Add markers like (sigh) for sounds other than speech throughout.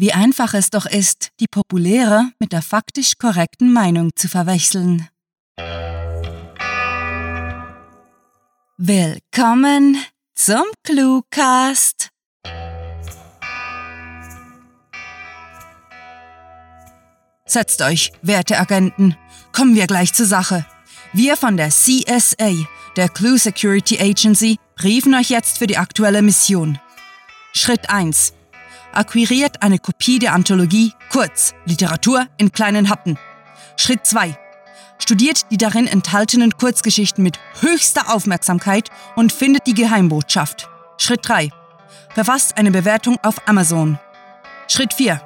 Wie einfach es doch ist, die populäre mit der faktisch korrekten Meinung zu verwechseln. Willkommen zum Cluecast. Setzt euch, werte Agenten. Kommen wir gleich zur Sache. Wir von der CSA, der Clue Security Agency, briefen euch jetzt für die aktuelle Mission. Schritt 1. Akquiriert eine Kopie der Anthologie, kurz Literatur in kleinen Happen. Schritt 2. Studiert die darin enthaltenen Kurzgeschichten mit höchster Aufmerksamkeit und findet die Geheimbotschaft. Schritt 3. Verfasst eine Bewertung auf Amazon. Schritt 4.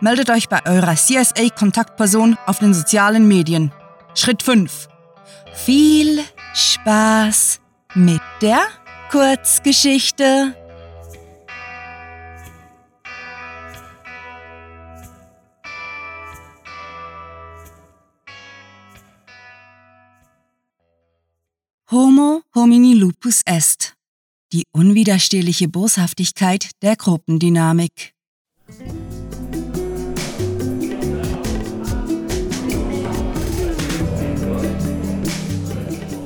Meldet euch bei eurer CSA-Kontaktperson auf den sozialen Medien. Schritt 5. Viel Spaß mit der Kurzgeschichte. Homo homini lupus est. Die unwiderstehliche Boshaftigkeit der Gruppendynamik.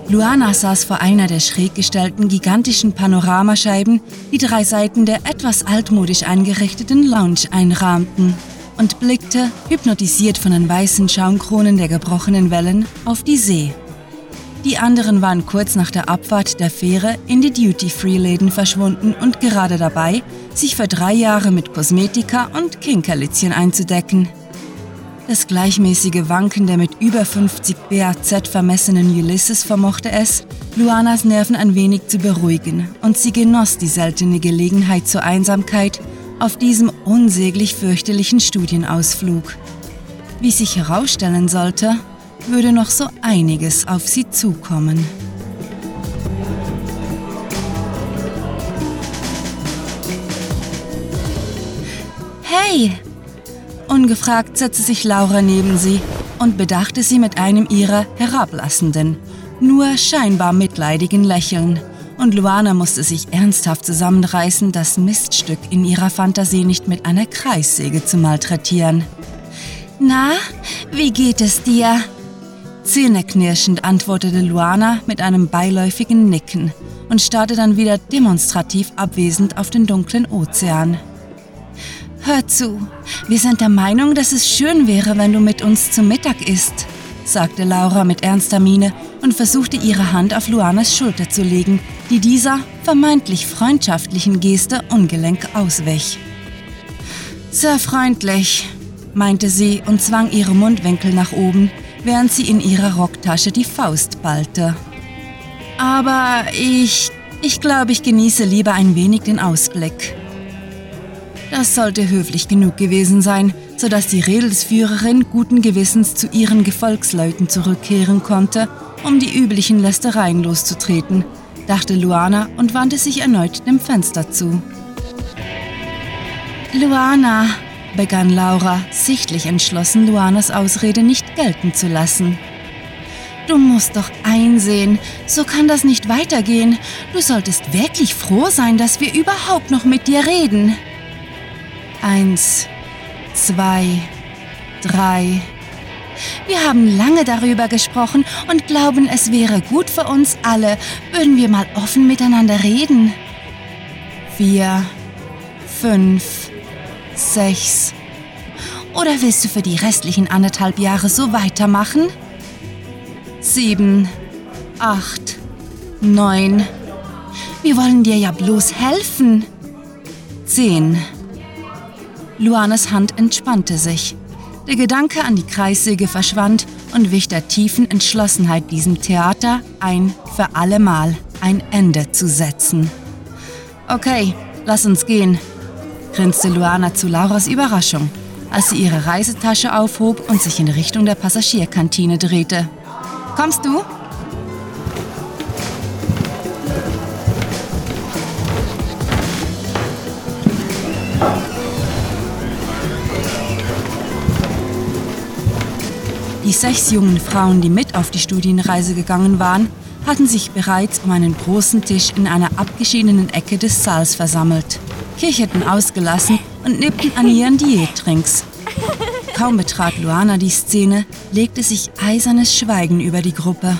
Luana saß vor einer der schräg gestellten gigantischen Panoramascheiben, die drei Seiten der etwas altmodisch eingerichteten Lounge einrahmten, und blickte, hypnotisiert von den weißen Schaumkronen der gebrochenen Wellen, auf die See. Die anderen waren kurz nach der Abfahrt der Fähre in die Duty-Free-Läden verschwunden und gerade dabei, sich für drei Jahre mit Kosmetika und Kinkerlitzchen einzudecken. Das gleichmäßige Wanken der mit über 50 BAZ vermessenen Ulysses vermochte es, Luanas Nerven ein wenig zu beruhigen und sie genoss die seltene Gelegenheit zur Einsamkeit auf diesem unsäglich fürchterlichen Studienausflug. Wie sich herausstellen sollte, würde noch so einiges auf sie zukommen. Hey! Ungefragt setzte sich Laura neben sie und bedachte sie mit einem ihrer herablassenden, nur scheinbar mitleidigen Lächeln. Und Luana musste sich ernsthaft zusammenreißen, das Miststück in ihrer Fantasie nicht mit einer Kreissäge zu malträtieren. Na, wie geht es dir? Zähneknirschend antwortete Luana mit einem beiläufigen Nicken und starrte dann wieder demonstrativ abwesend auf den dunklen Ozean. Hör zu, wir sind der Meinung, dass es schön wäre, wenn du mit uns zu Mittag isst, sagte Laura mit ernster Miene und versuchte ihre Hand auf Luanas Schulter zu legen, die dieser vermeintlich freundschaftlichen Geste ungelenk auswich. Sehr freundlich, meinte sie und zwang ihre Mundwinkel nach oben, während sie in ihrer Rocktasche die Faust ballte. Aber ich, ich glaube, ich genieße lieber ein wenig den Ausblick. Das sollte höflich genug gewesen sein, sodass die Redelsführerin guten Gewissens zu ihren Gefolgsleuten zurückkehren konnte, um die üblichen Lästereien loszutreten, dachte Luana und wandte sich erneut dem Fenster zu. Luana, begann Laura, sichtlich entschlossen, Luanas Ausrede nicht gelten zu lassen. Du musst doch einsehen, so kann das nicht weitergehen. Du solltest wirklich froh sein, dass wir überhaupt noch mit dir reden. Eins, zwei, drei. Wir haben lange darüber gesprochen und glauben, es wäre gut für uns alle, würden wir mal offen miteinander reden. Vier, fünf, sechs. Oder willst du für die restlichen anderthalb Jahre so weitermachen? Sieben, acht, neun. Wir wollen dir ja bloß helfen. Zehn. Luanes Hand entspannte sich. Der Gedanke an die Kreissäge verschwand und wich der tiefen Entschlossenheit, diesem Theater ein für allemal ein Ende zu setzen. Okay, lass uns gehen, grinste Luana zu Lauras Überraschung, als sie ihre Reisetasche aufhob und sich in Richtung der Passagierkantine drehte. Kommst du? Die sechs jungen Frauen, die mit auf die Studienreise gegangen waren, hatten sich bereits um einen großen Tisch in einer abgeschiedenen Ecke des Saals versammelt, kicherten ausgelassen und nippten an ihren Diättrinks. Kaum betrat Luana die Szene, legte sich eisernes Schweigen über die Gruppe.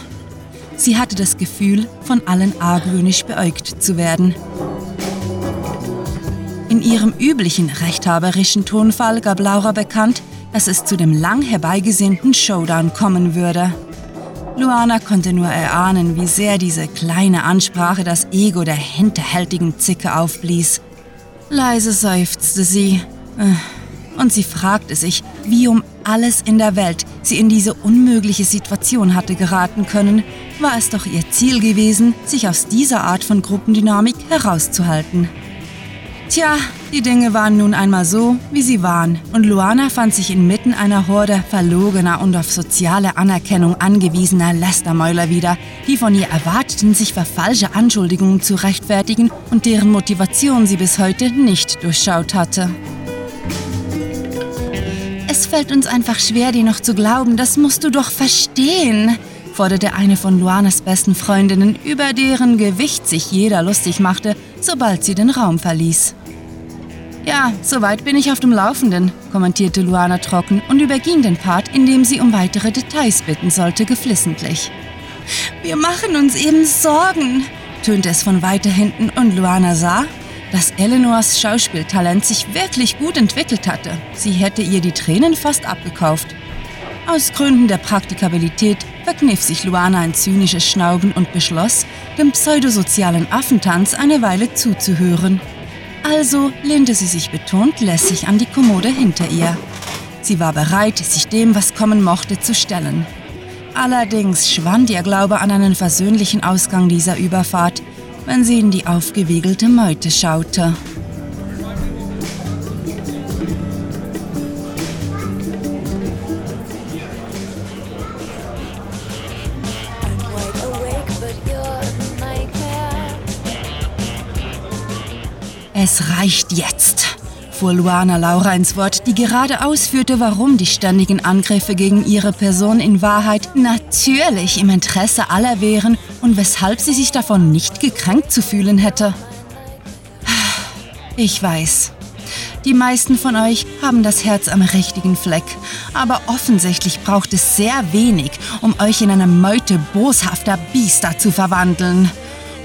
Sie hatte das Gefühl, von allen argwöhnisch beäugt zu werden. In ihrem üblichen rechthaberischen Tonfall gab Laura bekannt, dass es zu dem lang herbeigesehnten Showdown kommen würde. Luana konnte nur erahnen, wie sehr diese kleine Ansprache das Ego der hinterhältigen Zicke aufblies. Leise seufzte sie. Äh, und sie fragte sich, wie um alles in der Welt sie in diese unmögliche Situation hatte geraten können, war es doch ihr Ziel gewesen, sich aus dieser Art von Gruppendynamik herauszuhalten. Tja, die Dinge waren nun einmal so, wie sie waren, und Luana fand sich inmitten einer Horde verlogener und auf soziale Anerkennung angewiesener Lästermäuler wieder, die von ihr erwarteten, sich für falsche Anschuldigungen zu rechtfertigen und deren Motivation sie bis heute nicht durchschaut hatte. Es fällt uns einfach schwer, dir noch zu glauben, das musst du doch verstehen, forderte eine von Luanas besten Freundinnen, über deren Gewicht sich jeder lustig machte, sobald sie den Raum verließ. Ja, soweit bin ich auf dem Laufenden, kommentierte Luana trocken und überging den Part, indem sie um weitere Details bitten sollte, geflissentlich. Wir machen uns eben Sorgen, tönte es von weiter hinten und Luana sah, dass Eleanors Schauspieltalent sich wirklich gut entwickelt hatte. Sie hätte ihr die Tränen fast abgekauft. Aus Gründen der Praktikabilität verkniff sich Luana ein zynisches Schnauben und beschloss, dem pseudosozialen Affentanz eine Weile zuzuhören. Also lehnte sie sich betont lässig an die Kommode hinter ihr. Sie war bereit, sich dem, was kommen mochte, zu stellen. Allerdings schwand ihr Glaube an einen versöhnlichen Ausgang dieser Überfahrt, wenn sie in die aufgewiegelte Meute schaute. Es reicht jetzt, fuhr Luana Laura ins Wort, die gerade ausführte, warum die ständigen Angriffe gegen ihre Person in Wahrheit natürlich im Interesse aller wären und weshalb sie sich davon nicht gekränkt zu fühlen hätte. Ich weiß. Die meisten von euch haben das Herz am richtigen Fleck, aber offensichtlich braucht es sehr wenig, um euch in eine Meute boshafter Biester zu verwandeln.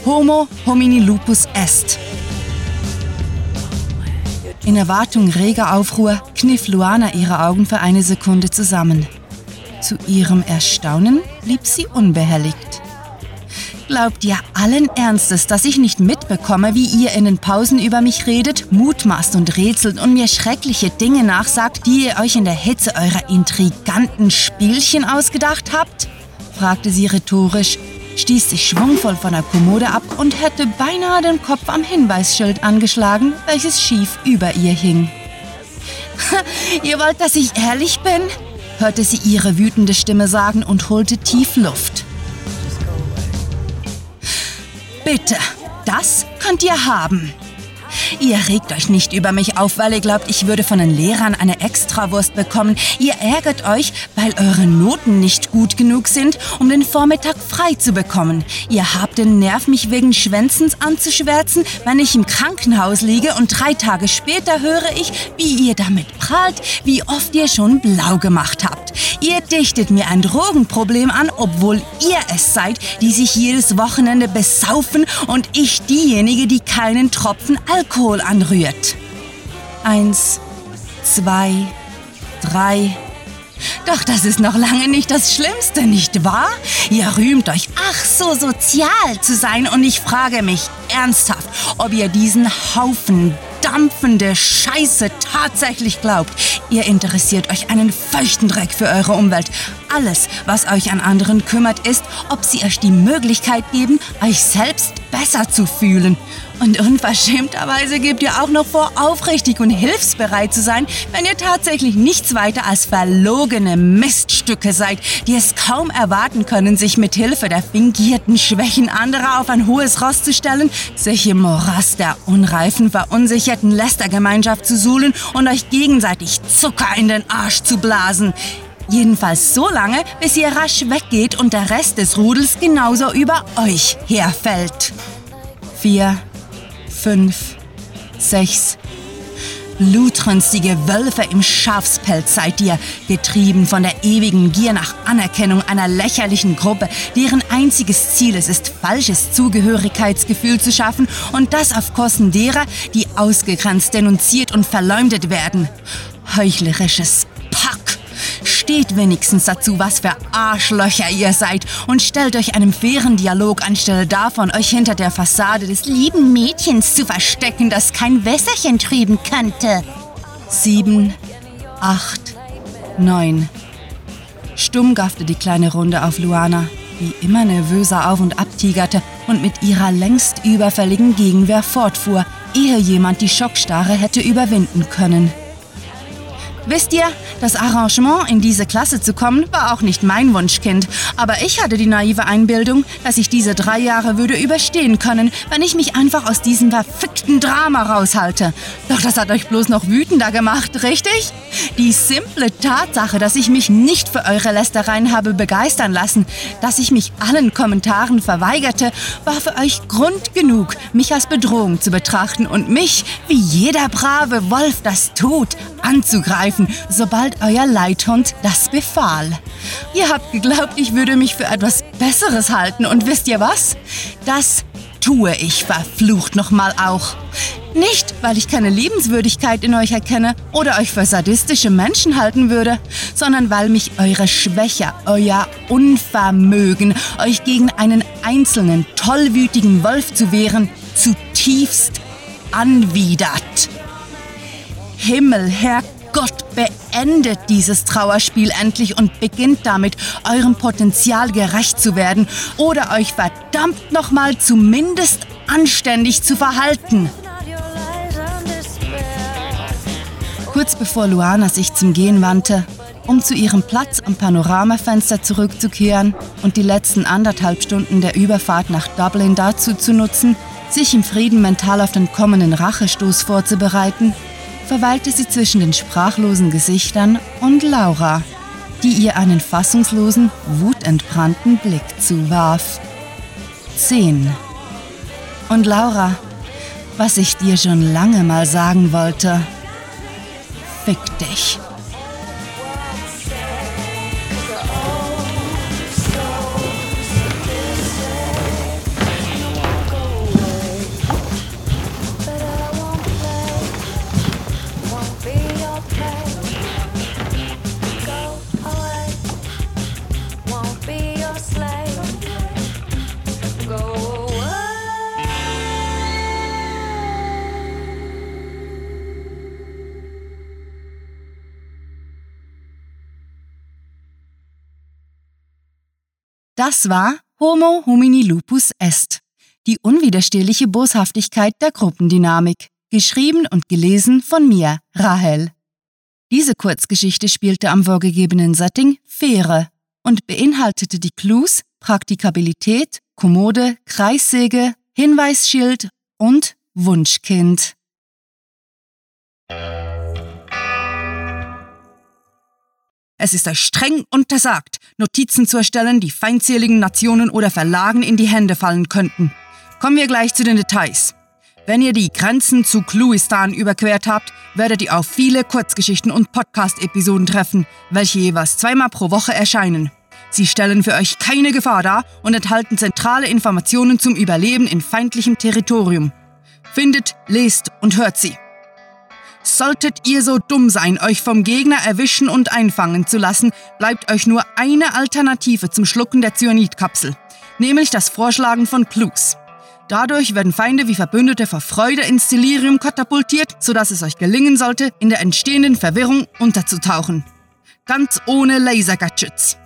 Homo homini lupus est. In Erwartung reger Aufruhr kniff Luana ihre Augen für eine Sekunde zusammen. Zu ihrem Erstaunen blieb sie unbehelligt. Glaubt ihr allen Ernstes, dass ich nicht mitbekomme, wie ihr in den Pausen über mich redet, mutmaßt und rätselt und mir schreckliche Dinge nachsagt, die ihr euch in der Hitze eurer intriganten Spielchen ausgedacht habt? fragte sie rhetorisch, stieß sich schwungvoll von der Kommode ab und hätte beinahe den Kopf am Hinweisschild angeschlagen, welches schief über ihr hing. (laughs) ihr wollt, dass ich ehrlich bin? hörte sie ihre wütende Stimme sagen und holte tief Luft. Bitte, das könnt ihr haben. Ihr regt euch nicht über mich auf, weil ihr glaubt, ich würde von den Lehrern eine Extrawurst bekommen. Ihr ärgert euch, weil eure Noten nicht gut genug sind, um den Vormittag frei zu bekommen. Ihr habt den Nerv, mich wegen Schwänzens anzuschwärzen, wenn ich im Krankenhaus liege und drei Tage später höre ich, wie ihr damit prahlt, wie oft ihr schon blau gemacht habt. Ihr dichtet mir ein Drogenproblem an, obwohl ihr es seid, die sich jedes Wochenende besaufen und ich diejenige, die keinen Tropfen Alkohol Alkohol anrührt. Eins, zwei, drei. Doch das ist noch lange nicht das Schlimmste, nicht wahr? Ihr rühmt euch, ach so sozial zu sein und ich frage mich ernsthaft, ob ihr diesen Haufen dampfende Scheiße tatsächlich glaubt. Ihr interessiert euch einen feuchten Dreck für eure Umwelt. Alles, was euch an anderen kümmert, ist, ob sie euch die Möglichkeit geben, euch selbst besser zu fühlen. Und unverschämterweise gebt ihr auch noch vor, aufrichtig und hilfsbereit zu sein, wenn ihr tatsächlich nichts weiter als verlogene Miststücke seid, die es kaum erwarten können, sich mit Hilfe der fingierten Schwächen anderer auf ein hohes Ross zu stellen, sich im Morast der unreifen, verunsicherten Lästergemeinschaft zu suhlen und euch gegenseitig Zucker in den Arsch zu blasen. Jedenfalls so lange, bis ihr rasch weggeht und der Rest des Rudels genauso über euch herfällt. Vier, fünf, sechs. Blutrünstige Wölfe im Schafspelz seid ihr, getrieben von der ewigen Gier nach Anerkennung einer lächerlichen Gruppe, deren einziges Ziel es ist, falsches Zugehörigkeitsgefühl zu schaffen und das auf Kosten derer, die ausgegrenzt, denunziert und verleumdet werden. Heuchlerisches! Steht wenigstens dazu, was für Arschlöcher ihr seid und stellt euch einem fairen Dialog anstelle davon, euch hinter der Fassade des lieben Mädchens zu verstecken, das kein Wässerchen trüben könnte. Sieben, acht, neun. Stumm gaffte die kleine Runde auf Luana, die immer nervöser auf und abtigerte und mit ihrer längst überfälligen Gegenwehr fortfuhr, ehe jemand die Schockstarre hätte überwinden können. Wisst ihr, das Arrangement, in diese Klasse zu kommen, war auch nicht mein Wunschkind. Aber ich hatte die naive Einbildung, dass ich diese drei Jahre würde überstehen können, wenn ich mich einfach aus diesem verfickten Drama raushalte. Doch das hat euch bloß noch wütender gemacht, richtig? Die simple Tatsache, dass ich mich nicht für eure Lästereien habe begeistern lassen, dass ich mich allen Kommentaren verweigerte, war für euch Grund genug, mich als Bedrohung zu betrachten und mich, wie jeder brave Wolf das tut, anzugreifen, sobald euer Leithund das befahl. Ihr habt geglaubt, ich würde mich für etwas Besseres halten und wisst ihr was? Das tue ich verflucht nochmal auch. Nicht, weil ich keine Liebenswürdigkeit in euch erkenne oder euch für sadistische Menschen halten würde, sondern weil mich eure Schwäche, euer Unvermögen, euch gegen einen einzelnen, tollwütigen Wolf zu wehren, zutiefst anwidert. Himmel, Herrgott, beendet dieses Trauerspiel endlich und beginnt damit, eurem Potenzial gerecht zu werden oder euch verdammt nochmal zumindest anständig zu verhalten. Kurz bevor Luana sich zum Gehen wandte, um zu ihrem Platz am Panoramafenster zurückzukehren und die letzten anderthalb Stunden der Überfahrt nach Dublin dazu zu nutzen, sich im Frieden mental auf den kommenden Rachestoß vorzubereiten, verweilte sie zwischen den sprachlosen Gesichtern und Laura, die ihr einen fassungslosen, wutentbrannten Blick zuwarf. 10. Und Laura, was ich dir schon lange mal sagen wollte. Fick dich. Das war Homo homini lupus est, die unwiderstehliche Boshaftigkeit der Gruppendynamik, geschrieben und gelesen von mir, Rahel. Diese Kurzgeschichte spielte am vorgegebenen Setting Fähre und beinhaltete die Clues Praktikabilität, Kommode, Kreissäge, Hinweisschild und Wunschkind. Es ist euch streng untersagt, Notizen zu erstellen, die feindseligen Nationen oder Verlagen in die Hände fallen könnten. Kommen wir gleich zu den Details. Wenn ihr die Grenzen zu Kluistan überquert habt, werdet ihr auf viele Kurzgeschichten und Podcast-Episoden treffen, welche jeweils zweimal pro Woche erscheinen. Sie stellen für euch keine Gefahr dar und enthalten zentrale Informationen zum Überleben in feindlichem Territorium. Findet, lest und hört sie. Solltet ihr so dumm sein, euch vom Gegner erwischen und einfangen zu lassen, bleibt euch nur eine Alternative zum Schlucken der Cyanidkapsel, nämlich das Vorschlagen von Clues. Dadurch werden Feinde wie Verbündete vor Freude ins Delirium katapultiert, sodass es euch gelingen sollte, in der entstehenden Verwirrung unterzutauchen. Ganz ohne Laser-Gadgets.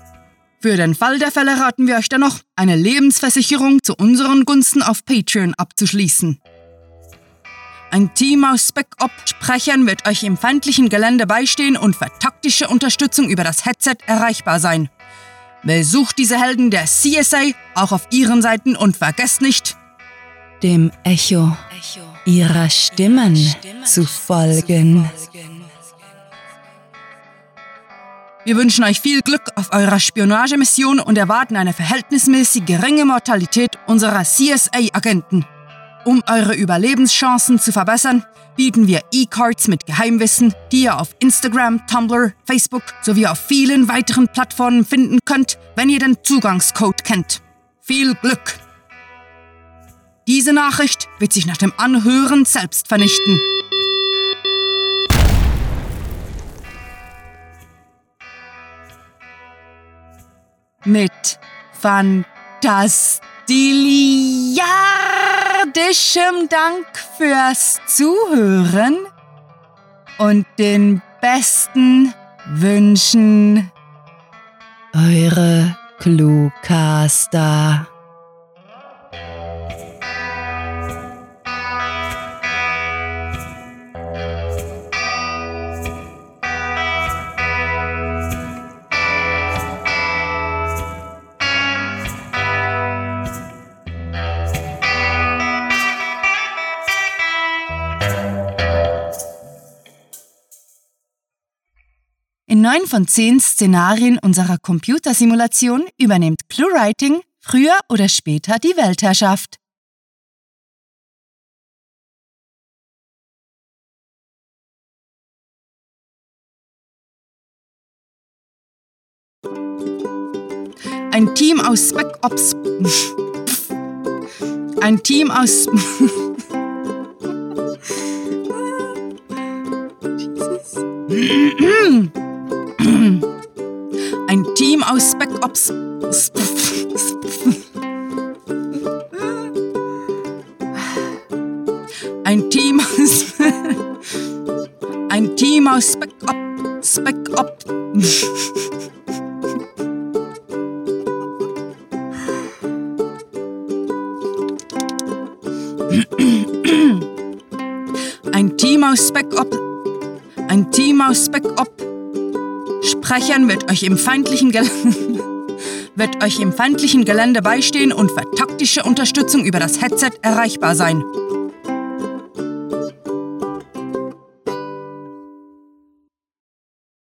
Für den Fall der Fälle raten wir euch dennoch, eine Lebensversicherung zu unseren Gunsten auf Patreon abzuschließen. Ein Team aus Spec-Op-Sprechern wird euch im feindlichen Gelände beistehen und für taktische Unterstützung über das Headset erreichbar sein. Besucht diese Helden der CSA auch auf ihren Seiten und vergesst nicht, dem Echo ihrer Stimmen zu folgen. Wir wünschen euch viel Glück auf eurer Spionagemission und erwarten eine verhältnismäßig geringe Mortalität unserer CSA-Agenten. Um eure Überlebenschancen zu verbessern, bieten wir E-Cards mit Geheimwissen, die ihr auf Instagram, Tumblr, Facebook sowie auf vielen weiteren Plattformen finden könnt, wenn ihr den Zugangscode kennt. Viel Glück! Diese Nachricht wird sich nach dem Anhören selbst vernichten. Mit fantastiliardischem Dank fürs Zuhören und den besten Wünschen. Eure Cluecaster. Neun von zehn Szenarien unserer Computersimulation übernimmt ClueWriting früher oder später die Weltherrschaft. Ein Team aus Spec Ops. Ein Team aus. (laughs) (clears throat) Ein Team aus Ops. Ein Team aus. (laughs) Ein Team aus. Spec Op. Ein Team aus Op. Ein Team aus Spec Op. Sprechern wird euch im feindlichen Gelände (laughs) wird euch im feindlichen Gelände beistehen und für taktische Unterstützung über das Headset erreichbar sein.